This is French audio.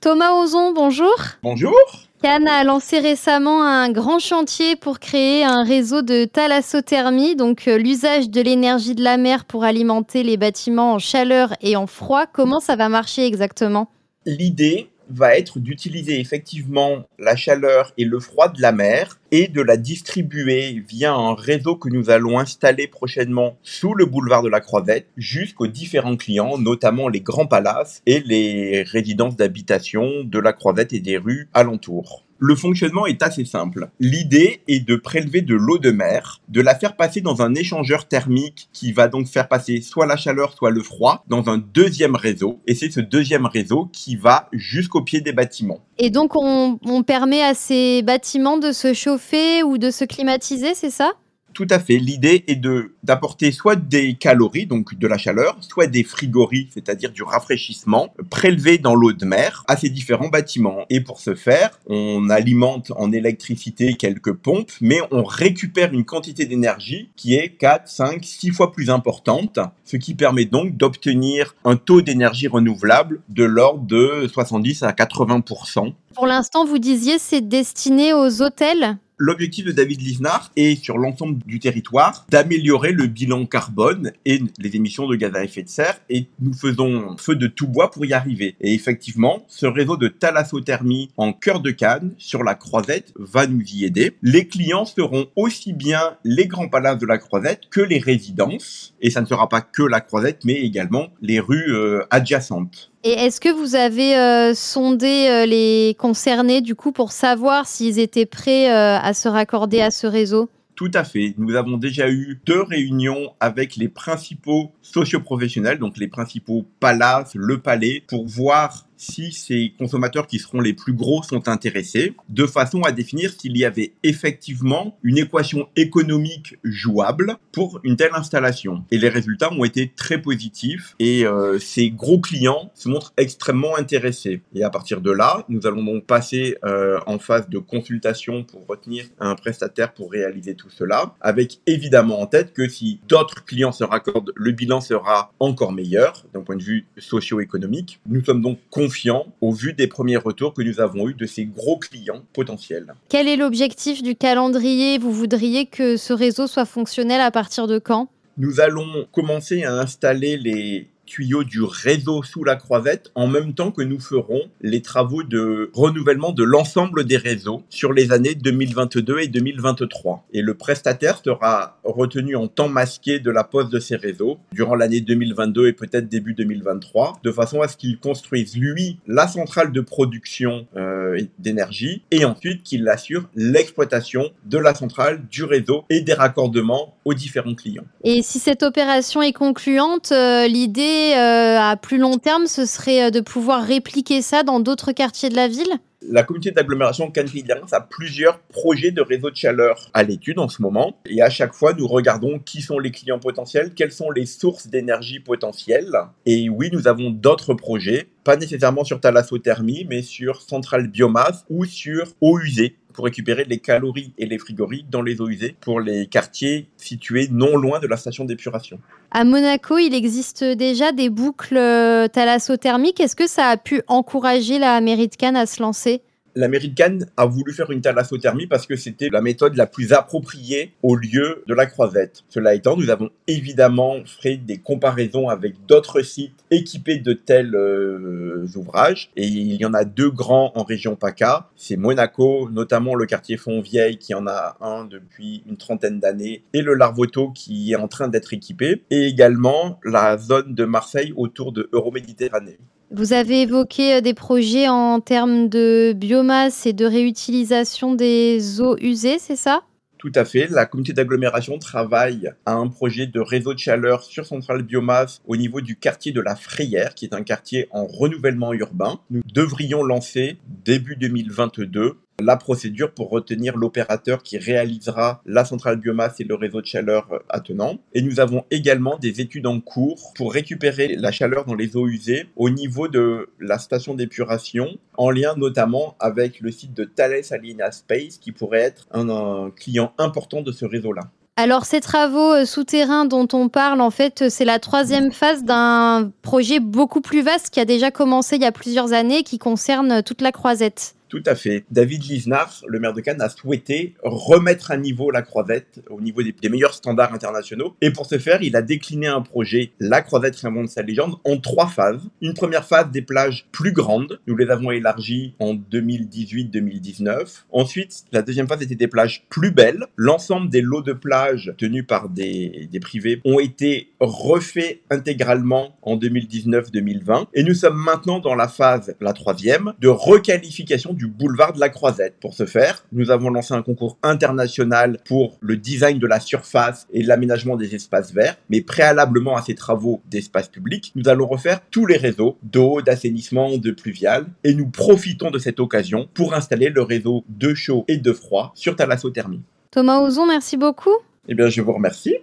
Thomas Ozon, bonjour. Bonjour. Cannes a lancé récemment un grand chantier pour créer un réseau de thalassothermie, donc euh, l'usage de l'énergie de la mer pour alimenter les bâtiments en chaleur et en froid. Comment ça va marcher exactement? L'idée, va être d'utiliser effectivement la chaleur et le froid de la mer et de la distribuer via un réseau que nous allons installer prochainement sous le boulevard de la Croisette jusqu'aux différents clients, notamment les grands palaces et les résidences d'habitation de la Croisette et des rues alentours. Le fonctionnement est assez simple. L'idée est de prélever de l'eau de mer, de la faire passer dans un échangeur thermique qui va donc faire passer soit la chaleur, soit le froid dans un deuxième réseau. Et c'est ce deuxième réseau qui va jusqu'au pied des bâtiments. Et donc on, on permet à ces bâtiments de se chauffer ou de se climatiser, c'est ça? Tout à fait. L'idée est de d'apporter soit des calories, donc de la chaleur, soit des frigories, c'est-à-dire du rafraîchissement, prélevé dans l'eau de mer à ces différents bâtiments. Et pour ce faire, on alimente en électricité quelques pompes, mais on récupère une quantité d'énergie qui est 4, 5, 6 fois plus importante, ce qui permet donc d'obtenir un taux d'énergie renouvelable de l'ordre de 70 à 80%. Pour l'instant, vous disiez c'est destiné aux hôtels? L'objectif de David Lisnard est, sur l'ensemble du territoire, d'améliorer le bilan carbone et les émissions de gaz à effet de serre, et nous faisons feu de tout bois pour y arriver. Et effectivement, ce réseau de thalassothermie en cœur de Cannes, sur la Croisette, va nous y aider. Les clients seront aussi bien les grands palaces de la Croisette que les résidences, et ça ne sera pas que la Croisette, mais également les rues euh, adjacentes. Et est-ce que vous avez euh, sondé euh, les concernés du coup pour savoir s'ils étaient prêts euh, à se raccorder à ce réseau? Tout à fait. Nous avons déjà eu deux réunions avec les principaux socioprofessionnels, donc les principaux palaces, le palais, pour voir si ces consommateurs qui seront les plus gros sont intéressés, de façon à définir s'il y avait effectivement une équation économique jouable pour une telle installation. Et les résultats ont été très positifs et euh, ces gros clients se montrent extrêmement intéressés. Et à partir de là, nous allons donc passer euh, en phase de consultation pour retenir un prestataire pour réaliser tout cela, avec évidemment en tête que si d'autres clients se raccordent, le bilan sera encore meilleur d'un point de vue socio-économique. Nous sommes donc confiant au vu des premiers retours que nous avons eus de ces gros clients potentiels. Quel est l'objectif du calendrier? Vous voudriez que ce réseau soit fonctionnel à partir de quand? Nous allons commencer à installer les tuyaux du réseau sous la croisette en même temps que nous ferons les travaux de renouvellement de l'ensemble des réseaux sur les années 2022 et 2023. Et le prestataire sera retenu en temps masqué de la pose de ces réseaux durant l'année 2022 et peut-être début 2023, de façon à ce qu'il construise lui la centrale de production euh, d'énergie et ensuite qu'il assure l'exploitation de la centrale, du réseau et des raccordements aux différents clients. Et si cette opération est concluante, euh, l'idée euh, à plus long terme, ce serait euh, de pouvoir répliquer ça dans d'autres quartiers de la ville? La communauté d'agglomération cannes a plusieurs projets de réseau de chaleur à l'étude en ce moment. Et à chaque fois, nous regardons qui sont les clients potentiels, quelles sont les sources d'énergie potentielles. Et oui, nous avons d'autres projets, pas nécessairement sur thalassothermie, mais sur centrale biomasse ou sur eau usée pour récupérer les calories et les frigories dans les eaux usées pour les quartiers situés non loin de la station d'épuration. À Monaco, il existe déjà des boucles euh, thalassothermiques. Est-ce que ça a pu encourager la mairie à se lancer? L'Américaine a voulu faire une thalassothermie parce que c'était la méthode la plus appropriée au lieu de la croisette. Cela étant, nous avons évidemment fait des comparaisons avec d'autres sites équipés de tels euh, ouvrages et il y en a deux grands en région PACA. C'est Monaco, notamment le quartier Fontvieille qui en a un depuis une trentaine d'années et le Larvoto qui est en train d'être équipé et également la zone de Marseille autour de Euroméditerranée. Vous avez évoqué euh, des projets en termes de biomasse et de réutilisation des eaux usées, c'est ça? Tout à fait. La communauté d'agglomération travaille à un projet de réseau de chaleur sur centrale biomasse au niveau du quartier de la Frayère, qui est un quartier en renouvellement urbain. Nous devrions lancer début 2022 la procédure pour retenir l'opérateur qui réalisera la centrale biomasse et le réseau de chaleur euh, attenant. Et nous avons également des études en cours pour récupérer la chaleur dans les eaux usées au niveau de la station d'épuration, en lien notamment avec le site de Thales Alenia Space qui pourrait être un, un client important de ce réseau-là. Alors ces travaux euh, souterrains dont on parle, en fait, c'est la troisième phase d'un projet beaucoup plus vaste qui a déjà commencé il y a plusieurs années, qui concerne toute la croisette. Tout à fait. David Lisnard, le maire de Cannes, a souhaité remettre à niveau la croisette, au niveau des, meilleurs standards internationaux. Et pour ce faire, il a décliné un projet, la croisette de sa légende, en trois phases. Une première phase des plages plus grandes. Nous les avons élargies en 2018-2019. Ensuite, la deuxième phase était des plages plus belles. L'ensemble des lots de plages tenus par des privés ont été refaits intégralement en 2019-2020. Et nous sommes maintenant dans la phase, la troisième, de requalification du boulevard de la Croisette. Pour ce faire, nous avons lancé un concours international pour le design de la surface et l'aménagement des espaces verts. Mais préalablement à ces travaux d'espace public, nous allons refaire tous les réseaux d'eau, d'assainissement, de pluvial. Et nous profitons de cette occasion pour installer le réseau de chaud et de froid sur Thalassothermie. Thomas Ozon, merci beaucoup. Eh bien, je vous remercie.